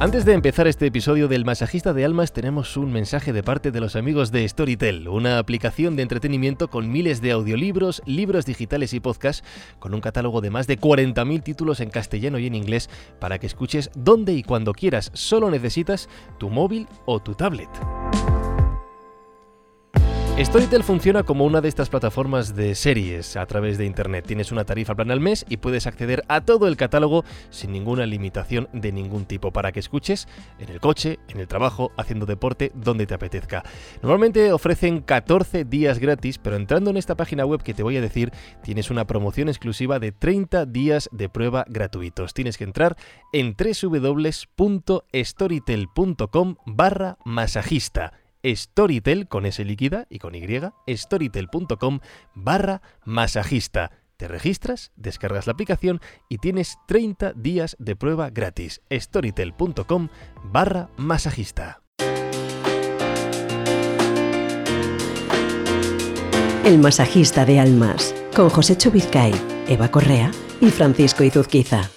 Antes de empezar este episodio del Masajista de Almas tenemos un mensaje de parte de los amigos de Storytel, una aplicación de entretenimiento con miles de audiolibros, libros digitales y podcasts, con un catálogo de más de 40.000 títulos en castellano y en inglés para que escuches donde y cuando quieras, solo necesitas tu móvil o tu tablet. Storytel funciona como una de estas plataformas de series a través de Internet. Tienes una tarifa plan al mes y puedes acceder a todo el catálogo sin ninguna limitación de ningún tipo para que escuches en el coche, en el trabajo, haciendo deporte, donde te apetezca. Normalmente ofrecen 14 días gratis, pero entrando en esta página web que te voy a decir, tienes una promoción exclusiva de 30 días de prueba gratuitos. Tienes que entrar en www.storytel.com barra masajista Storytel con S líquida y con Y, storytel.com barra masajista. Te registras, descargas la aplicación y tienes 30 días de prueba gratis. storytel.com barra masajista. El masajista de almas, con José Chubizcay, Eva Correa y Francisco Izuzquiza.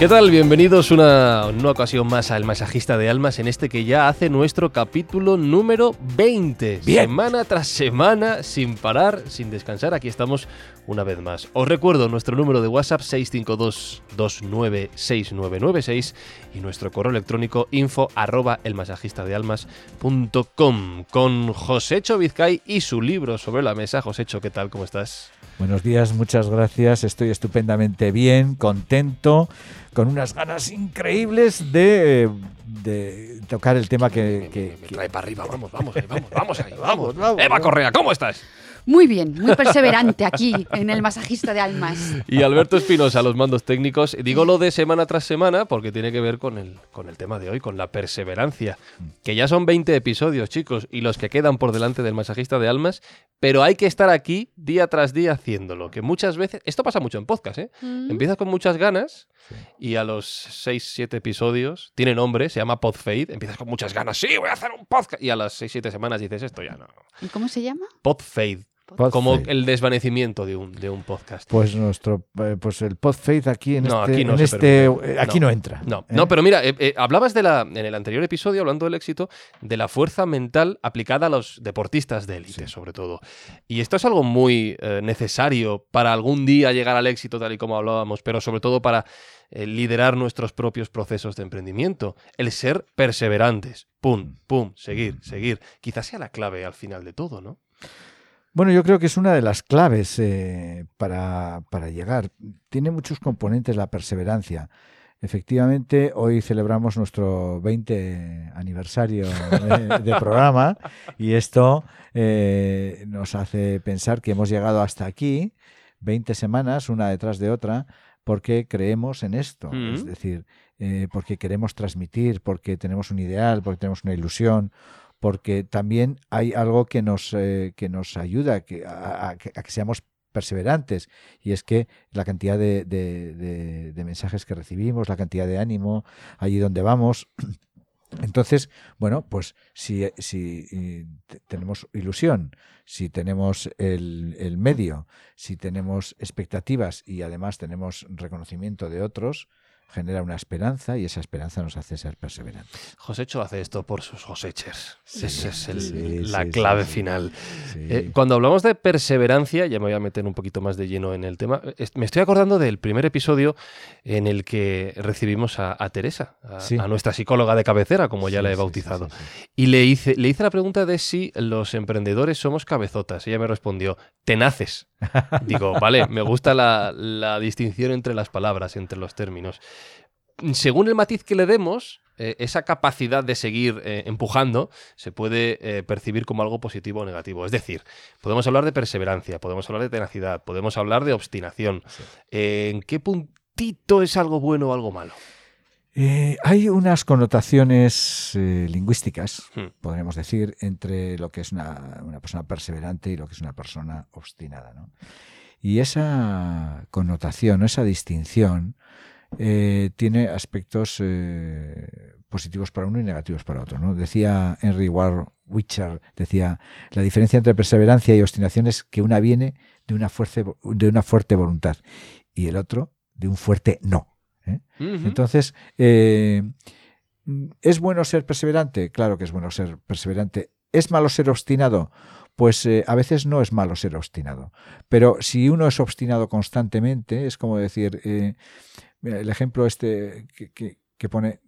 ¿Qué tal? Bienvenidos una, una ocasión más al Masajista de Almas en este que ya hace nuestro capítulo número 20. Semana tras semana, sin parar, sin descansar, aquí estamos una vez más. Os recuerdo nuestro número de WhatsApp 652-296996 y nuestro correo electrónico info arroba elmasajistadealmas.com con Josécho Vizcay y su libro sobre la mesa. Josécho, ¿qué tal? ¿Cómo estás? Buenos días, muchas gracias. Estoy estupendamente bien, contento, con unas ganas increíbles de, de tocar el tema que, que, me, trae para arriba. Vamos, vamos, vamos, vamos ahí, vamos. vamos Eva Correa, ¿cómo estás? Muy bien, muy perseverante aquí en el masajista de almas. Y Alberto Espinosa, los mandos técnicos. Digo lo de semana tras semana porque tiene que ver con el, con el tema de hoy, con la perseverancia. Que ya son 20 episodios, chicos, y los que quedan por delante del masajista de almas, pero hay que estar aquí día tras día haciéndolo. Que muchas veces, esto pasa mucho en podcast, ¿eh? Mm. Empiezas con muchas ganas y a los 6, 7 episodios, tiene nombre, se llama Podfade, empiezas con muchas ganas, sí, voy a hacer un podcast. Y a las 6, 7 semanas dices, esto ya no. ¿Y cómo se llama? Podfade. Como el desvanecimiento de un, de un podcast. Pues nuestro eh, pues el podfaith aquí en este, aquí no, este, eh, aquí no, entra. No, ¿eh? no pero mira, hablabas de la, en el anterior episodio, hablando del éxito, de la fuerza mental aplicada a los deportistas de élite, sobre todo. Y esto es algo muy necesario para algún día llegar al éxito, tal y como hablábamos, pero sobre todo para liderar nuestros propios procesos de emprendimiento. El ser perseverantes. Pum, pum, seguir, seguir. Quizás sea la clave al final de todo, ¿no? Bueno, yo creo que es una de las claves eh, para, llegar. Tiene muchos componentes la perseverancia. Efectivamente, hoy celebramos nuestro 20 aniversario de, programa y esto eh, nos hace pensar que hemos llegado hasta aquí, 20 semanas, una detrás de otra, porque creemos en esto. Es mm. decir, eh, porque queremos transmitir, porque tenemos un ideal, porque tenemos una ilusión, porque también hay algo que nos, eh, que nos ayuda a, que, a, que seamos perseverantes y es que la cantidad de, de, mensajes que recibimos, la cantidad de ánimo, allí donde vamos. Entonces, bueno, pues si, si tenemos ilusión, si tenemos el, el, medio, si tenemos expectativas y además tenemos reconocimiento de otros, genera una esperanza y esa esperanza nos hace ser perseverantes. Josécho hace esto por sus Josechers. Esa es la clave final. Eh, cuando hablamos de perseverancia, ya me voy a meter un poquito más de lleno en el tema, me estoy acordando del primer episodio en el que recibimos a, Teresa, a, nuestra psicóloga de cabecera, como ya la he bautizado. Y le hice, le hice la pregunta de si los emprendedores somos cabezotas. Ella me respondió, tenaces. Digo, vale, me gusta la, distinción entre las palabras, entre los términos. Según el matiz que le demos, eh, esa capacidad de seguir eh, empujando se puede eh, percibir como algo positivo o negativo. Es decir, podemos hablar de perseverancia, podemos hablar de tenacidad, podemos hablar de obstinación. ¿En qué puntito es algo bueno o algo malo? Eh, hay unas connotaciones eh, lingüísticas, hmm. podríamos decir, entre lo que es una, persona perseverante y lo que es una persona obstinada. Y esa connotación, esa distinción, eh, tiene aspectos positivos para uno y negativos para otro. ¿no? Decía Henry Ward Witcher, decía, la diferencia entre perseverancia y obstinación es que una viene de una, fuerte, de una fuerte voluntad y el otro de un fuerte no. ¿eh? Entonces, eh, ¿es bueno ser perseverante? Claro que es bueno ser perseverante. ¿Es malo ser obstinado? Pues eh, a veces no es malo ser obstinado. Pero si uno es obstinado constantemente, es como decir, el ejemplo este que, que, pone,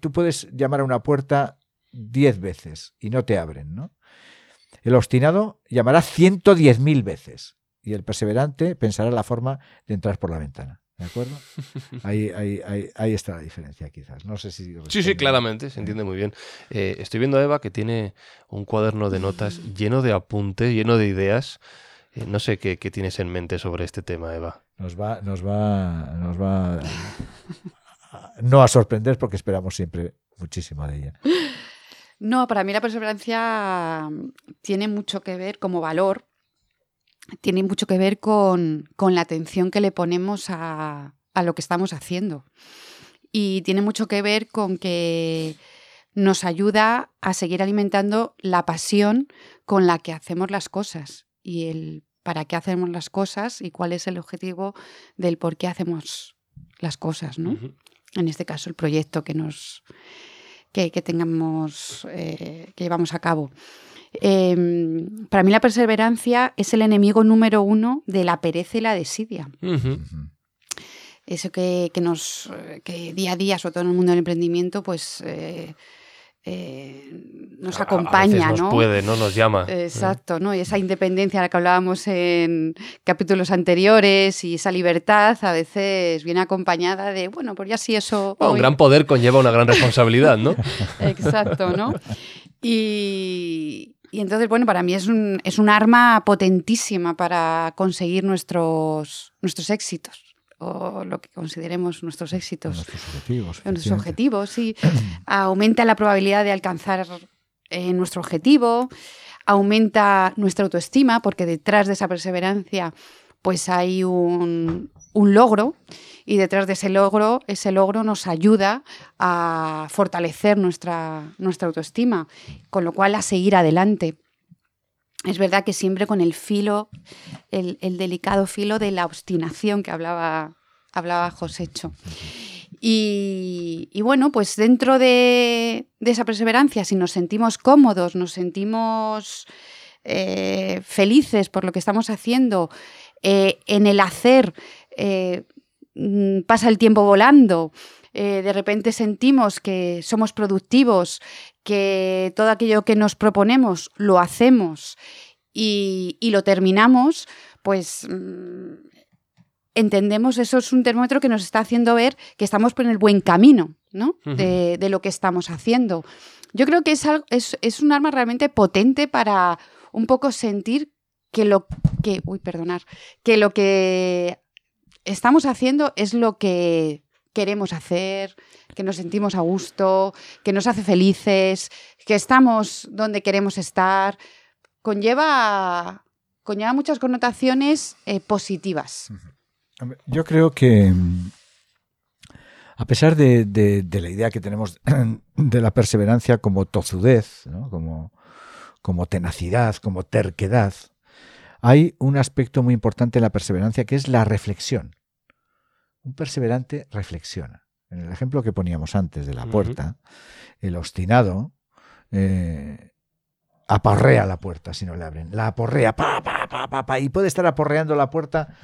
tú puedes llamar a una puerta diez veces y no te abren, ¿no? El obstinado llamará ciento diez mil veces y el perseverante pensará la forma de entrar por la ventana. ¿De acuerdo? Ahí, ahí, ahí, está la diferencia, quizás. No sé si. Sí, sí, claramente, se entiende muy bien. Eh, estoy viendo a Eva que tiene un cuaderno de notas lleno de apuntes, lleno de ideas. Eh, no sé qué, tienes en mente sobre este tema, Eva. Nos va, nos va, nos va no a sorprender porque esperamos siempre muchísimo de ella. No, para mí la perseverancia tiene mucho que ver como valor tiene mucho que ver con, la atención que le ponemos a, lo que estamos haciendo. Y tiene mucho que ver con que nos ayuda a seguir alimentando la pasión con la que hacemos las cosas y el para qué hacemos las cosas y cuál es el objetivo del por qué hacemos las cosas, ¿no? En este caso, el proyecto que nos que, tengamos eh, que llevamos a cabo. Em, para mí la perseverancia es el enemigo número uno de la pereza y la desidia. Eso que, nos que día a día, sobre todo en el mundo del emprendimiento, pues eh, eh, nos acompaña, nos ¿no? puede, ¿no? Nos llama. Exacto, ¿no? Y esa independencia a la que hablábamos en capítulos anteriores y esa libertad a veces viene acompañada de, bueno, pues ya sí eso... un gran poder conlleva una gran responsabilidad, ¿no? Exacto, ¿no? Y, y entonces, bueno, para mí es un, es un arma potentísima para conseguir nuestros, nuestros éxitos o lo que consideremos nuestros éxitos. Nuestros objetivos. Nuestros objetivos, sí. aumenta la probabilidad de alcanzar eh, nuestro objetivo, aumenta nuestra autoestima, porque detrás de esa perseverancia pues hay un, un logro y detrás de ese logro, ese logro nos ayuda a fortalecer nuestra, nuestra autoestima, con lo cual a seguir adelante. Es verdad que siempre con el filo, el, delicado filo de la obstinación que hablaba, hablaba Josécho. Y, y, bueno, pues dentro de, esa perseverancia, si nos sentimos cómodos, nos sentimos eh, felices por lo que estamos haciendo, eh, en el hacer eh, mm, pasa el tiempo volando, eh, de repente sentimos que somos productivos, que todo aquello que nos proponemos lo hacemos y, lo terminamos, pues mm, entendemos, eso es un termómetro que nos está haciendo ver que estamos por el buen camino ¿no? de, lo que estamos haciendo. Yo creo que es, es, es un arma realmente potente para un poco sentir que lo que, uy, perdonar, que lo que estamos haciendo es lo que queremos hacer, que nos sentimos a gusto, que nos hace felices, que estamos donde queremos estar, conlleva, muchas connotaciones eh, positivas. Yo creo que a pesar de, la idea que tenemos de la perseverancia como tozudez, como, como tenacidad, como terquedad, hay un aspecto muy importante en la perseverancia que es la reflexión. Un perseverante reflexiona. En el ejemplo que poníamos antes de la puerta, el obstinado eh, aporrea la puerta si no le abren. La aporrea, pa, pa, pa, pa, y puede estar aporreando la puerta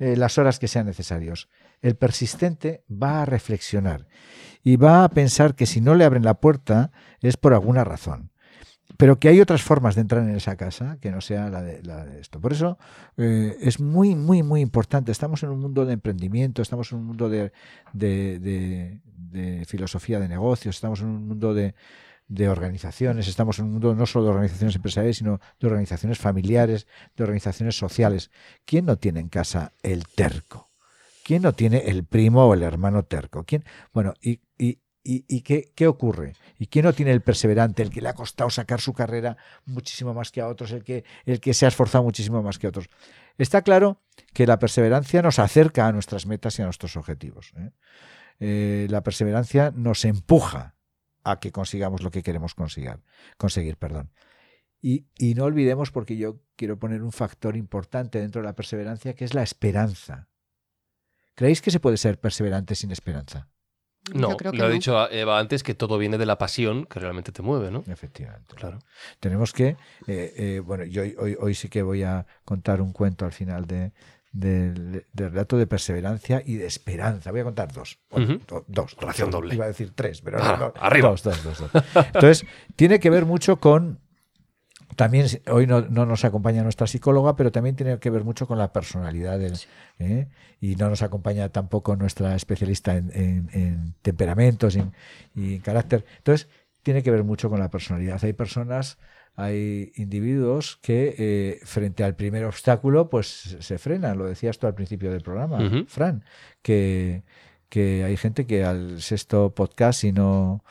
eh, las horas que sean necesarios. El persistente va a reflexionar y va a pensar que si no le abren la puerta es por alguna razón pero que hay otras formas de entrar en esa casa que no sea la de, esto. Por eso eh, es muy, muy, muy importante. Estamos en un mundo de emprendimiento, estamos en un mundo de, filosofía de negocios, estamos en un mundo de, organizaciones, estamos en un mundo no solo de organizaciones empresariales, sino de organizaciones familiares, de organizaciones sociales. ¿Quién no tiene en casa el terco? ¿Quién no tiene el primo o el hermano terco? ¿Quién? Bueno, y, ¿Y, qué, ocurre? ¿Y quién no tiene el perseverante, el que le ha costado sacar su carrera muchísimo más que a otros, el que, se ha esforzado muchísimo más que a otros? Está claro que la perseverancia nos acerca a nuestras metas y a nuestros objetivos. ¿eh? Eh, la perseverancia nos empuja a que consigamos lo que queremos conseguir. perdón. Y, y no olvidemos, porque yo quiero poner un factor importante dentro de la perseverancia, que es la esperanza. ¿Creéis que se puede ser perseverante sin esperanza? No, lo ha dicho Eva antes, que todo viene de la pasión que realmente te mueve, ¿no? Efectivamente. Claro. Tenemos que, eh, eh, bueno, yo hoy, hoy, sí que voy a contar un cuento al final de, del, relato de perseverancia y de esperanza. Voy a contar dos. dos. Ración doble. Iba a decir tres, pero ah, arriba. Dos, dos, dos, Entonces, tiene que ver mucho con también hoy no, nos acompaña nuestra psicóloga, pero también tiene que ver mucho con la personalidad ¿eh? y no nos acompaña tampoco nuestra especialista en, temperamentos y en carácter. Entonces, tiene que ver mucho con la personalidad. Hay personas, hay individuos que eh, frente al primer obstáculo, pues se frenan. Lo decías tú al principio del programa, Fran, que, que hay gente que al sexto podcast, si no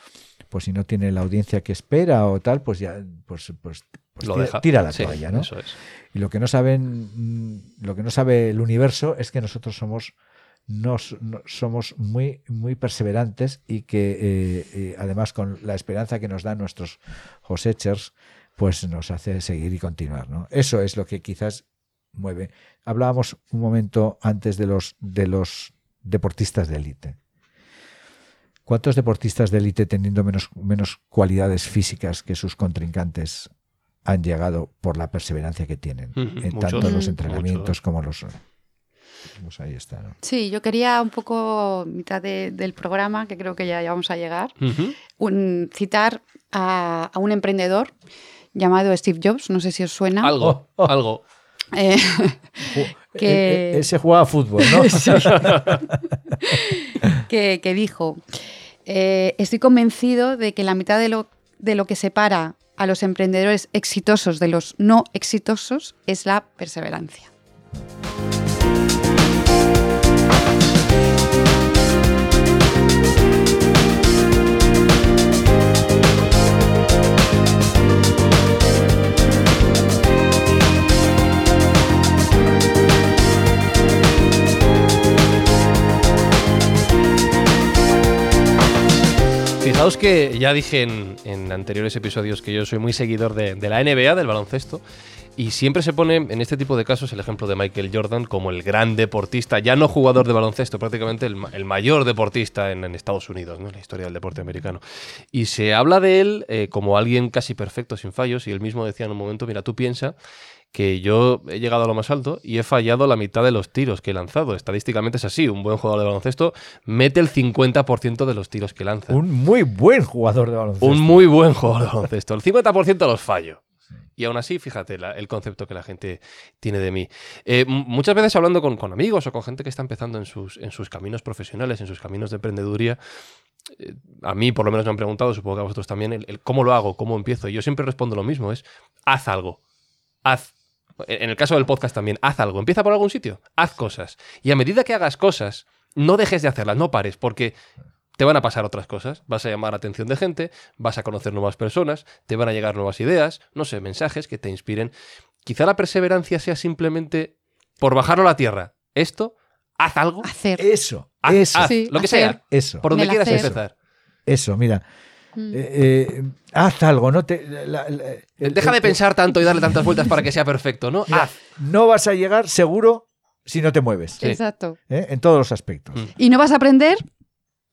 pues si no tiene la audiencia que espera o tal, pues ya pues, pues pues lo tira, deja. tira, la toalla, ¿no? Y lo que no saben, mm, lo que no sabe el universo es que nosotros somos nos, somos muy, muy perseverantes y que eh, eh, además con la esperanza que nos dan nuestros cosechers, pues nos hace seguir y continuar. ¿no? Eso es lo que quizás mueve. Hablábamos un momento antes de los, de los deportistas de élite. ¿Cuántos deportistas de élite teniendo menos, menos cualidades físicas que sus contrincantes han llegado por la perseverancia que tienen, en tanto los entrenamientos como los... Pues ahí está. Sí, yo quería un poco, mitad del programa, que creo que ya, vamos a llegar, un, citar a, un emprendedor llamado Steve Jobs, no sé si os suena. Algo, oh, oh. algo. Eh, que... E, e, ese jugaba a fútbol, ¿no? que, dijo, eh, estoy convencido de que la mitad de lo, de lo que separa a los emprendedores exitosos de los no exitosos es la perseverancia. Fijaos que ya dije en, anteriores episodios que yo soy muy seguidor de, la NBA, del baloncesto, y siempre se pone en este tipo de casos el ejemplo de Michael Jordan como el gran deportista, ya no jugador de baloncesto, prácticamente el, mayor deportista en, Estados Unidos, ¿no? en la historia del deporte americano. Y se habla de él eh, como alguien casi perfecto, sin fallos, y él mismo decía en un momento, mira, tú piensa que yo he llegado a lo más alto y he fallado la mitad de los tiros que he lanzado. Estadísticamente es así, un buen jugador de baloncesto mete el 50% de los tiros que lanza. Un muy buen jugador de baloncesto. Un muy buen jugador de baloncesto. El 50% los fallo. Y aún así, fíjate el concepto que la gente tiene de mí. Eh, muchas veces hablando con, amigos o con gente que está empezando en sus, en sus caminos profesionales, en sus caminos de emprendeduría, eh, a mí por lo menos me han preguntado, supongo que a vosotros también, el, cómo lo hago, cómo empiezo. Y yo siempre respondo lo mismo, es haz algo. Haz en el caso del podcast también, haz algo, empieza por algún sitio, haz cosas. Y a medida que hagas cosas, no dejes de hacerlas, no pares, porque te van a pasar otras cosas. Vas a llamar la atención de gente, vas a conocer nuevas personas, te van a llegar nuevas ideas, no sé, mensajes que te inspiren. Quizá la perseverancia sea simplemente por bajarlo a la tierra. Esto, haz algo. Hacer. Eso. Haz, lo que sea. Eso. Por donde quieras empezar. Eso, mira. Mm. Eh, eh, haz algo, no te. Deja de pensar tanto y darle tantas vueltas para que sea perfecto, ¿no? No vas a llegar seguro si no te mueves. Exacto. ¿Eh? En todos los aspectos. Mm. Y no vas a aprender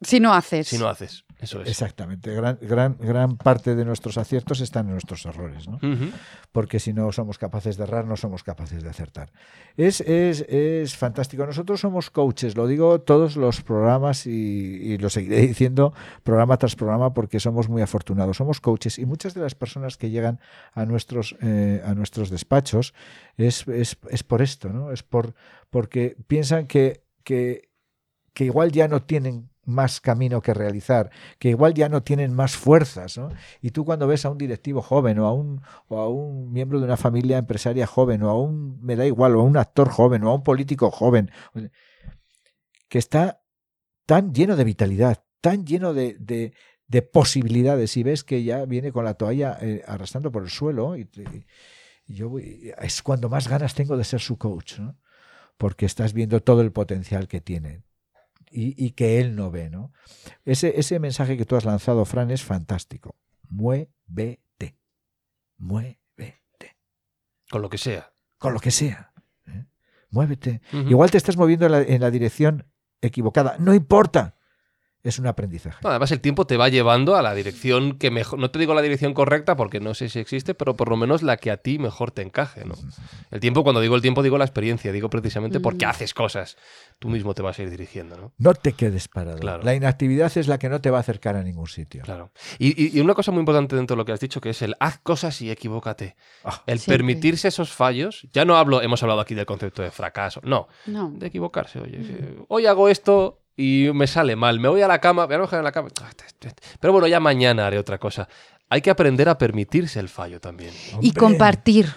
si no haces. Si no haces. Eso es. Exactamente. Gran, gran, gran parte de nuestros aciertos están en nuestros errores, ¿no? Porque si no somos capaces de errar, no somos capaces de acertar. Es, es, es fantástico. Nosotros somos coaches, lo digo todos los programas y, lo seguiré diciendo programa tras programa porque somos muy afortunados. Somos coaches y muchas de las personas que llegan a nuestros, eh, a nuestros despachos es, es, es, por esto, ¿no? Es por, porque piensan que, que, que igual ya no tienen más camino que realizar, que igual ya no tienen más fuerzas. ¿no? Y tú cuando ves a un directivo joven o a un, o a un miembro de una familia empresaria joven o a un, me da igual, o a un actor joven o a un político joven, que está tan lleno de vitalidad, tan lleno de, de, posibilidades y ves que ya viene con la toalla eh, arrastrando por el suelo y, yo es cuando más ganas tengo de ser su coach, ¿no? porque estás viendo todo el potencial que tiene y, que él no ve. ¿no? Ese, ese mensaje que tú has lanzado, Fran, es fantástico. Muévete. Muévete. Con lo que sea. Con lo que sea. ¿eh? Muévete. Igual te estás moviendo en la, dirección equivocada, no importa es un aprendizaje. además, el tiempo te va llevando a la dirección que mejor. No te digo la dirección correcta porque no sé si existe, pero por lo menos la que a ti mejor te encaje. ¿no? El tiempo, cuando digo el tiempo, digo la experiencia, digo precisamente porque haces cosas. Tú mismo te vas a ir dirigiendo. No, no te quedes parado. La inactividad es la que no te va a acercar a ningún sitio. Claro. Y, una cosa muy importante dentro de lo que has dicho, que es el haz cosas y equivócate. Ah. el permitirse esos fallos. Ya no hablo, hemos hablado aquí del concepto de fracaso. No, no. de equivocarse. Oye, mm. hoy hago esto, y me sale mal. Me voy a la cama, voy a en la cama. Pero bueno, ya mañana haré otra cosa. Hay que aprender a permitirse el fallo también. Y compartir.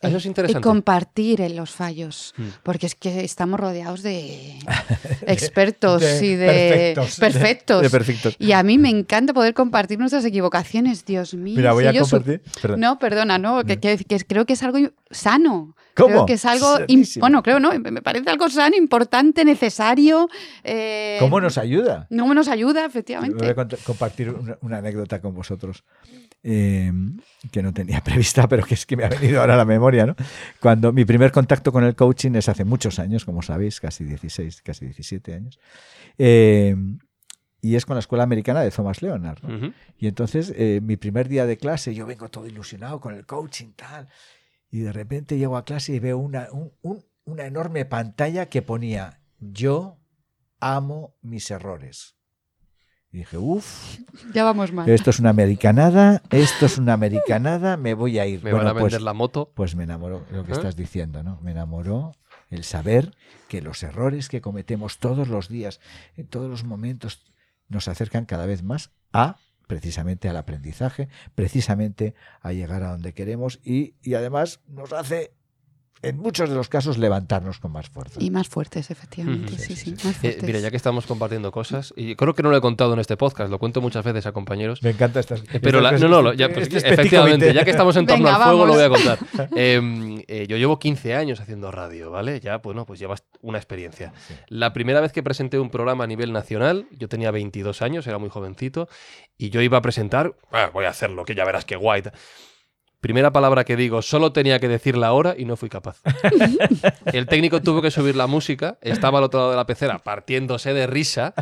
Eso es interesante. Y compartir en los fallos. Hmm. Porque es que estamos rodeados de expertos y de perfectos. perfectos. Y a mí me encanta poder compartir nuestras equivocaciones, Dios mío. Mira, voy a compartir. No, perdona, no, que, creo que es algo sano. Creo que es algo, bueno, creo, ¿no? Me parece algo sano, importante, necesario. Eh, ¿Cómo nos ayuda? ¿Cómo nos ayuda, efectivamente? Voy a compartir una, anécdota con vosotros eh, que no tenía prevista, pero que es que me ha venido ahora a la memoria, ¿no? Cuando mi primer contacto con el coaching es hace muchos años, como sabéis, casi 16, casi 17 años. Eh, y es con la escuela americana de Thomas Leonard. Y entonces, mi primer día de clase, yo vengo todo ilusionado con el coaching, tal y de repente llego a clase y veo una, una enorme pantalla que ponía yo amo mis errores. Y dije, uff. Ya vamos mal. Esto es una americanada, esto es una americanada, me voy a ir. Me van a vender pues, la moto. Pues me enamoró lo que ¿Eh? estás diciendo, ¿no? Me enamoró el saber que los errores que cometemos todos los días, en todos los momentos, nos acercan cada vez más a precisamente al aprendizaje, precisamente a llegar a donde queremos y, y además nos hace en muchos de los casos levantarnos con más fuerza. Y más fuertes, efectivamente. sí, sí, eh, mira, ya que estamos compartiendo cosas, y creo que no lo he contado en este podcast, lo cuento muchas veces a compañeros. Me encanta estas. Eh, pero no, no, ya, pues, efectivamente, ya que estamos en torno al fuego, lo voy a contar. Em, eh, yo llevo 15 años haciendo radio, ¿vale? Ya, bueno, pues llevas una experiencia. La primera vez que presenté un programa a nivel nacional, yo tenía 22 años, era muy jovencito, y yo iba a presentar, ah, voy a hacerlo, que ya verás qué guay. Primera palabra que digo, solo tenía que decir la hora y no fui capaz. el técnico tuvo que subir la música, estaba al otro lado de la pecera partiéndose de risa.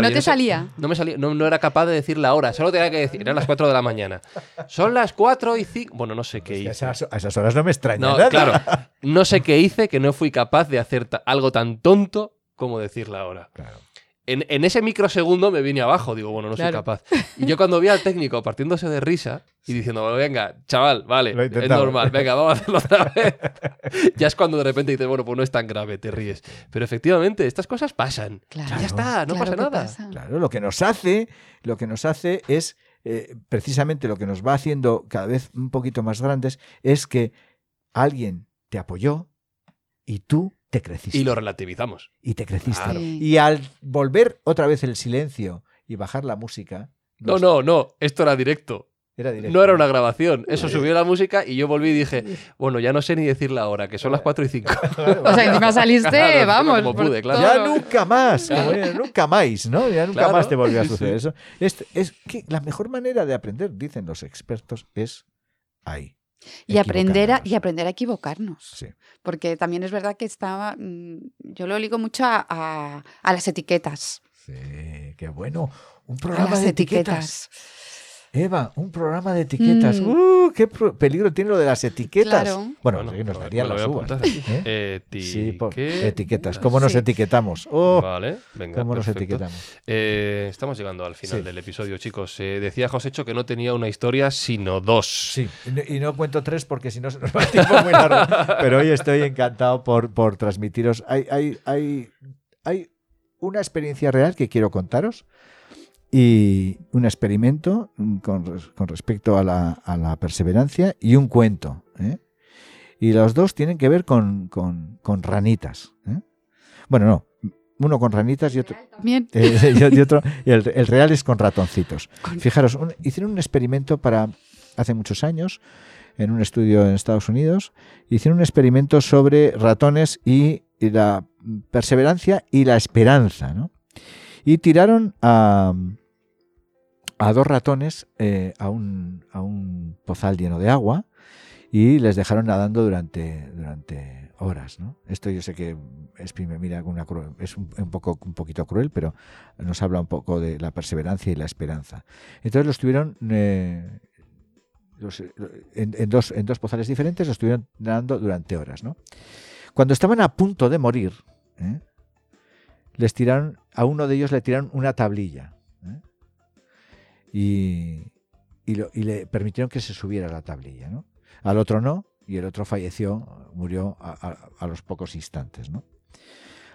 ¿No te salía? No me salía, no, era capaz de decir la hora, solo tenía que decir, eran las 4 de la mañana. Son las 4 y 5, bueno, no sé qué hice. A esas, horas no me extraña no, nada. Claro, no sé qué hice que no fui capaz de hacer algo tan tonto como decir la hora. Claro en, ese microsegundo me vine abajo. Digo, bueno, no soy capaz. Y yo cuando vi al técnico partiéndose de risa y diciendo, venga, chaval, vale, es normal, venga, vamos a hacerlo otra vez. ya es cuando de repente dices, bueno, pues no es tan grave, te ríes. Pero efectivamente, estas cosas pasan. ya está, no pasa nada. Claro, lo que nos hace, lo que nos hace es, eh, precisamente lo que nos va haciendo cada vez un poquito más grandes, es que alguien te apoyó y tú te creciste. Y lo relativizamos. Y te creciste. Y al volver otra vez el silencio y bajar la música. No, no, no, esto era directo. Era directo. No era una grabación. Eso subió la música y yo volví y dije, bueno, ya no sé ni decir la hora, que son las 4 y 5. o sea, encima saliste, vamos. Como pude, claro. Ya nunca más, nunca más, ¿no? Ya nunca más te volvió a suceder eso. Es, es que la mejor manera de aprender, dicen los expertos, es ahí. Y aprender, a, y aprender a equivocarnos. Porque también es verdad que estaba. Mm, yo lo ligo mucho a, las etiquetas. Sí, qué bueno. Un programa de etiquetas. Eva, un programa de etiquetas. Mm. ¡Uh! ¡Qué peligro tiene lo de las etiquetas! Bueno, nos darían las uvas. ¿eh? etiquetas. ¿Cómo nos etiquetamos? Oh, vale, venga. ¿Cómo nos etiquetamos? Eh, estamos llegando al final del episodio, chicos. Eh, decía Josécho que no tenía una historia, sino dos. Sí, y no, cuento tres porque si no se nos va el tiempo muy largo. Pero hoy estoy encantado por, por transmitiros. Hay, hay, hay, hay una experiencia real que quiero contaros y un experimento con, respecto a la, perseverancia y un cuento. ¿eh? Y los dos tienen que ver con, ranitas. ¿eh? Bueno, no, uno con ranitas y otro. Eh, y, otro el, real es con ratoncitos. Fijaros, hicieron un experimento para hace muchos años en un estudio en Estados Unidos. Hicieron un experimento sobre ratones y, y la perseverancia y la esperanza. ¿no? Y tiraron a, a dos ratones eh, a, un, a, pozal lleno de agua y les dejaron nadando durante, horas. Esto yo sé que es un, poco, un poquito cruel, pero nos habla un poco de la perseverancia y la esperanza. Entonces los tuvieron eh, en, dos, en dos pozales diferentes, los estuvieron nadando durante horas. Cuando estaban a punto de morir, ¿eh? Les tiraron, a uno de ellos le tiraron una tablilla. ¿eh? Y, y, le permitieron que se subiera la tablilla. ¿no? Al otro no, y el otro falleció, murió a, los pocos instantes. ¿no?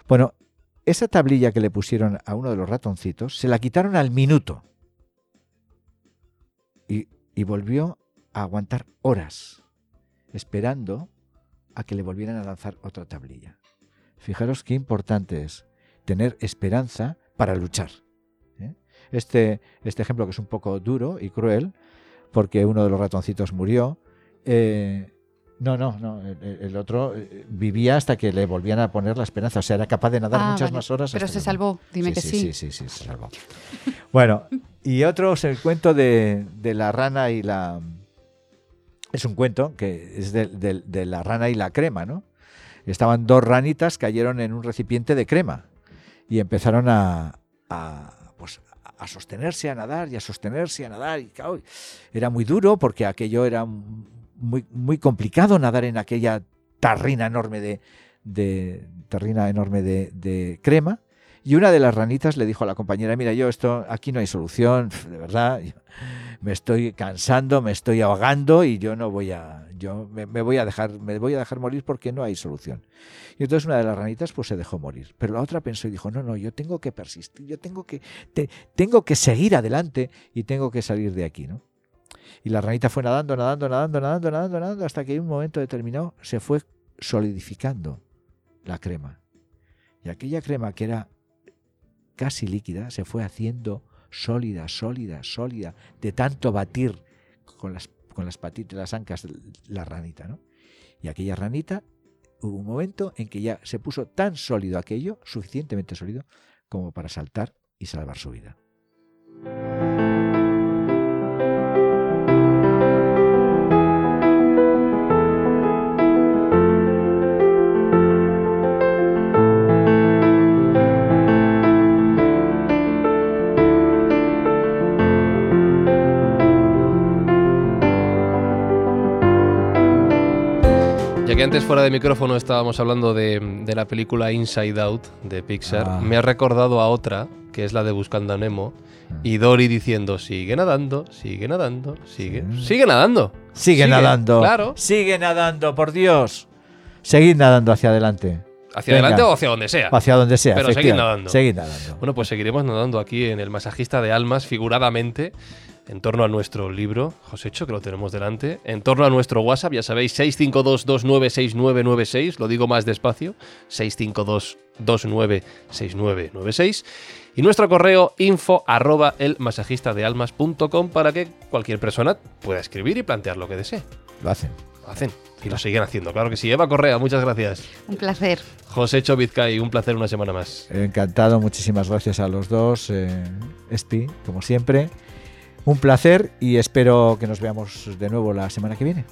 Bueno, esa tablilla que le pusieron a uno de los ratoncitos, se la quitaron al minuto. Y, y volvió a aguantar horas, esperando a que le volvieran a lanzar otra tablilla. Fijaros qué importante es tener esperanza para luchar. ¿eh? Este, este ejemplo que es un poco duro y cruel, porque uno de los ratoncitos murió. Eh, no, no, no. El, otro eh, vivía hasta que le volvían a poner la esperanza. O sea, era capaz de nadar ah, muchas más horas. Pero se salvó, dime que sí. Sí, sí, sí, se salvó. bueno, y otro es el cuento de, la rana y la. Es un cuento que es de, la rana y la crema, ¿no? Estaban dos ranitas, cayeron en un recipiente de crema y empezaron a, pues, a sostenerse, a nadar y a sostenerse, a nadar. Y era muy duro porque aquello era muy, muy complicado nadar en aquella tarrina enorme de, de tarrina enorme de, crema. Y una de las ranitas le dijo a la compañera, mira, yo esto, aquí no hay solución, de verdad, me estoy cansando, me estoy ahogando y yo no voy a, yo me, voy a dejar, me voy a dejar morir porque no hay solución. Y entonces una de las ranitas pues se dejó morir. Pero la otra pensó y dijo, no, no, yo tengo que persistir, yo tengo que, tengo que seguir adelante y tengo que salir de aquí, ¿no? Y la ranita fue nadando, nadando, nadando, nadando, nadando, nadando, hasta que en un momento determinado se fue solidificando la crema. Y aquella crema que era casi líquida se fue haciendo sólida, sólida, sólida, de tanto batir con las, con las patitas, las ancas la ranita, ¿no? Y aquella ranita hubo un momento en que ya se puso tan sólido aquello, suficientemente sólido, como para saltar y salvar su vida. Antes fuera de micrófono estábamos hablando de, la película Inside Out de Pixar, ah. me ha recordado a otra, que es la de Buscando a Nemo, y Dory diciendo, sigue nadando, sigue nadando, sigue, sigue nadando. Sigue, nadando. Claro. Sigue nadando, por Dios. Seguid nadando hacia adelante. ¿Hacia adelante o hacia donde sea? Hacia donde sea. Pero seguid nadando. Seguid nadando. Bueno, pues seguiremos nadando aquí en el masajista de almas, figuradamente en torno a nuestro libro, Josécho, que lo tenemos delante, en torno a nuestro WhatsApp, ya sabéis, 652-296996, lo digo más despacio, 652-296996, y nuestro correo info arroba elmasajistadealmas.com para que cualquier persona pueda escribir y plantear lo que desee. Lo hacen. Lo hacen. Y lo siguen haciendo, claro que sí. Eva Correa, muchas gracias. Un placer. José Vizcay, un placer una semana más. Encantado, muchísimas gracias a los dos. Eh, Espi, como siempre. Un placer y espero que nos veamos de nuevo la semana que viene.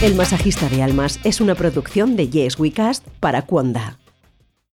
El masajista de almas es una producción de Yes We Cast para Cuonda.